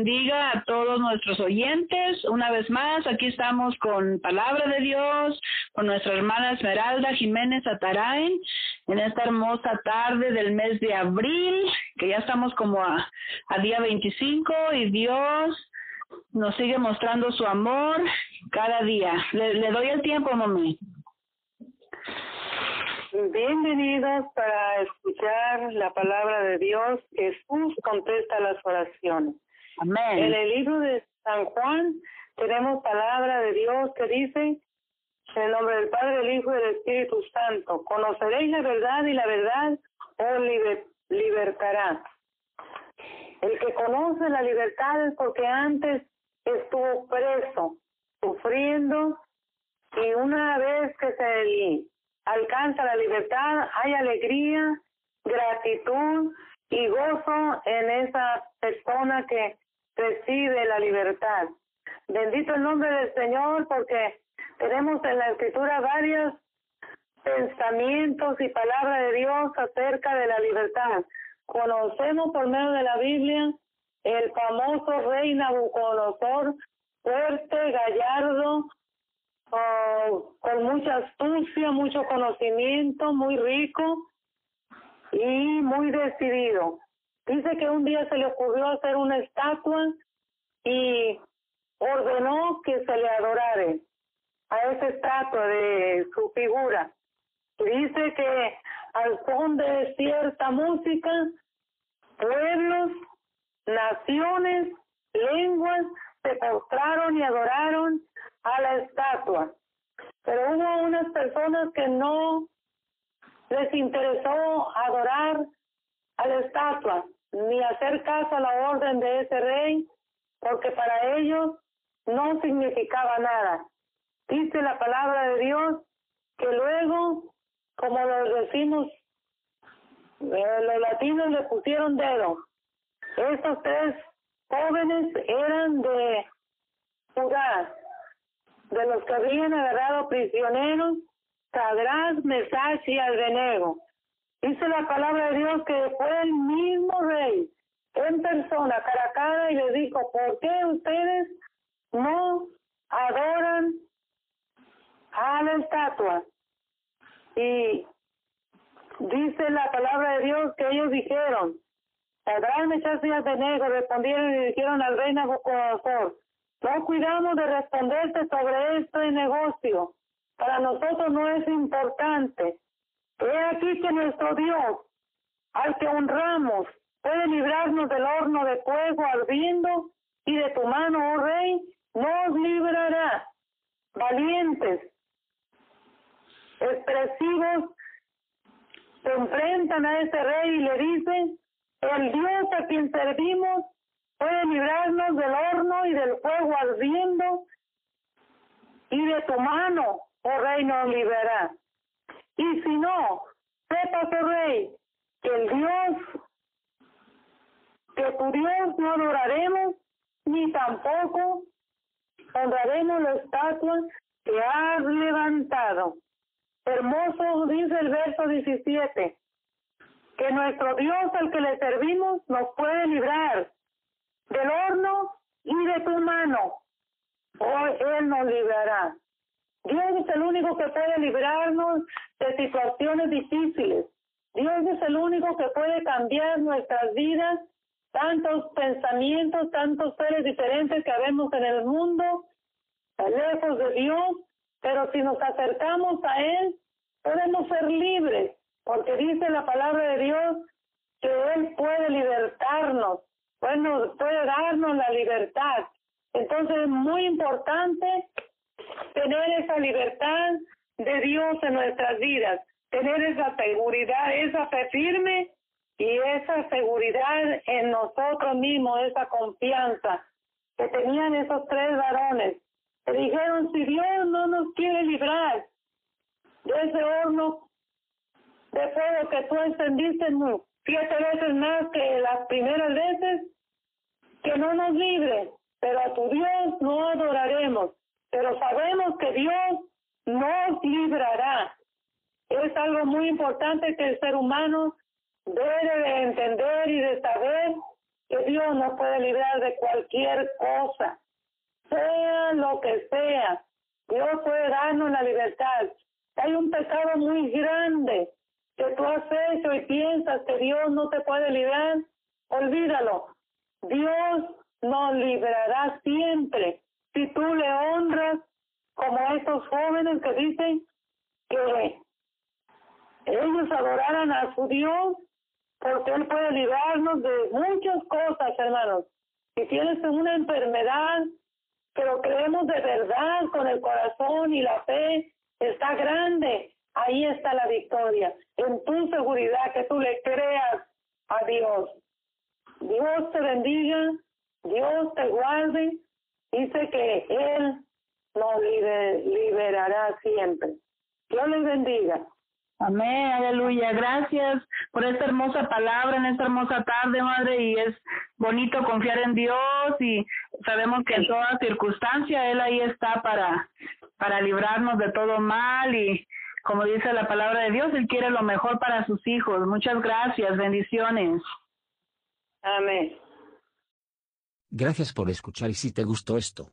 bendiga a todos nuestros oyentes. Una vez más, aquí estamos con Palabra de Dios, con nuestra hermana Esmeralda Jiménez Atarain, en esta hermosa tarde del mes de abril, que ya estamos como a, día 25 y Dios nos sigue mostrando su amor cada día. Le, le doy el tiempo, mami. Bienvenidos para escuchar la palabra de Dios. Jesús contesta las oraciones. Amén. En el libro de San Juan tenemos palabra de Dios que dice, en el nombre del Padre, el Hijo y del Espíritu Santo, conoceréis la verdad y la verdad os liber libertará. El que conoce la libertad es porque antes estuvo preso, sufriendo, y una vez que se alcanza la libertad, hay alegría, gratitud y gozo en esa persona que recibe la libertad. Bendito el nombre del Señor porque tenemos en la escritura varios pensamientos y palabra de Dios acerca de la libertad. Conocemos por medio de la Biblia el famoso rey Nabucodonosor, fuerte, gallardo, oh, con mucha astucia, mucho conocimiento, muy rico y muy decidido. Dice que un día se le ocurrió hacer una estatua y ordenó que se le adorare a esa estatua de su figura. Dice que al son de cierta música, pueblos, naciones, lenguas se postraron y adoraron a la estatua. Pero hubo unas personas que no les interesó adorar a la estatua ni hacer caso a la orden de ese rey, porque para ellos no significaba nada. Dice la palabra de Dios que luego, como lo decimos, eh, los latinos le pusieron dedo. Estos tres jóvenes eran de Judá, de los que habían agarrado prisioneros, Sadrás, Mesach y Abednego. Dice la palabra de Dios que fue el mismo rey en persona, cara a cara, y le dijo, ¿por qué ustedes no adoran a la estatua? Y dice la palabra de Dios que ellos dijeron, Sadrán, Mesach y Abednego respondieron y dijeron al rey Nabucodonosor, no cuidamos de responderte sobre este negocio. Para nosotros no es importante. He aquí que nuestro Dios, al que honramos, puede librarnos del horno de fuego ardiendo y de tu mano, oh rey, nos librará. Valientes, expresivos, se enfrentan a ese rey y le dicen, el Dios a quien servimos puede librarnos del horno y del fuego ardiendo, y de tu mano, oh rey, nos liberará. Y si no, sepa, oh rey, que el Dios, que tu Dios no adoraremos, ni tampoco honraremos la estatua que has levantado. Hermoso dice el verso 17, que nuestro Dios al que le servimos nos puede librar del horno y de tu mano. Hoy Él nos librará. Dios es el único que puede librarnos de situaciones difíciles. Dios es el único que puede cambiar nuestras vidas, tantos pensamientos, tantos seres diferentes que vemos en el mundo, lejos de Dios, pero si nos acercamos a Él, podemos ser libres, porque dice la palabra de Dios que Él puede libertarnos bueno, puede darnos la libertad. Entonces es muy importante tener esa libertad de Dios en nuestras vidas, tener esa seguridad, esa fe firme y esa seguridad en nosotros mismos, esa confianza que tenían esos tres varones. Que dijeron, si Dios no nos quiere librar de ese horno de fuego que tú encendiste siete veces más que las primeras veces, que no nos libre, pero a tu Dios no adoraremos, pero sabemos que Dios nos librará. Es algo muy importante que el ser humano debe de entender y de saber que Dios nos puede librar de cualquier cosa, sea lo que sea. Dios puede darnos la libertad. Hay un pecado muy grande que tú has hecho y piensas que Dios no te puede librar. Olvídalo. Dios nos librará siempre si tú le honras como estos jóvenes que dicen que ellos adoraran a su Dios porque Él puede librarnos de muchas cosas, hermanos. Si tienes una enfermedad, pero creemos de verdad con el corazón y la fe, está grande. Ahí está la victoria, en tu seguridad, que tú le creas a Dios. Dios te bendiga, Dios te guarde, dice que Él nos liberará siempre. Dios les bendiga. Amén, aleluya. Gracias por esta hermosa palabra en esta hermosa tarde, Madre, y es bonito confiar en Dios y sabemos que en toda circunstancia Él ahí está para, para librarnos de todo mal y como dice la palabra de Dios, Él quiere lo mejor para sus hijos. Muchas gracias, bendiciones. Amén. Gracias por escuchar y si te gustó esto,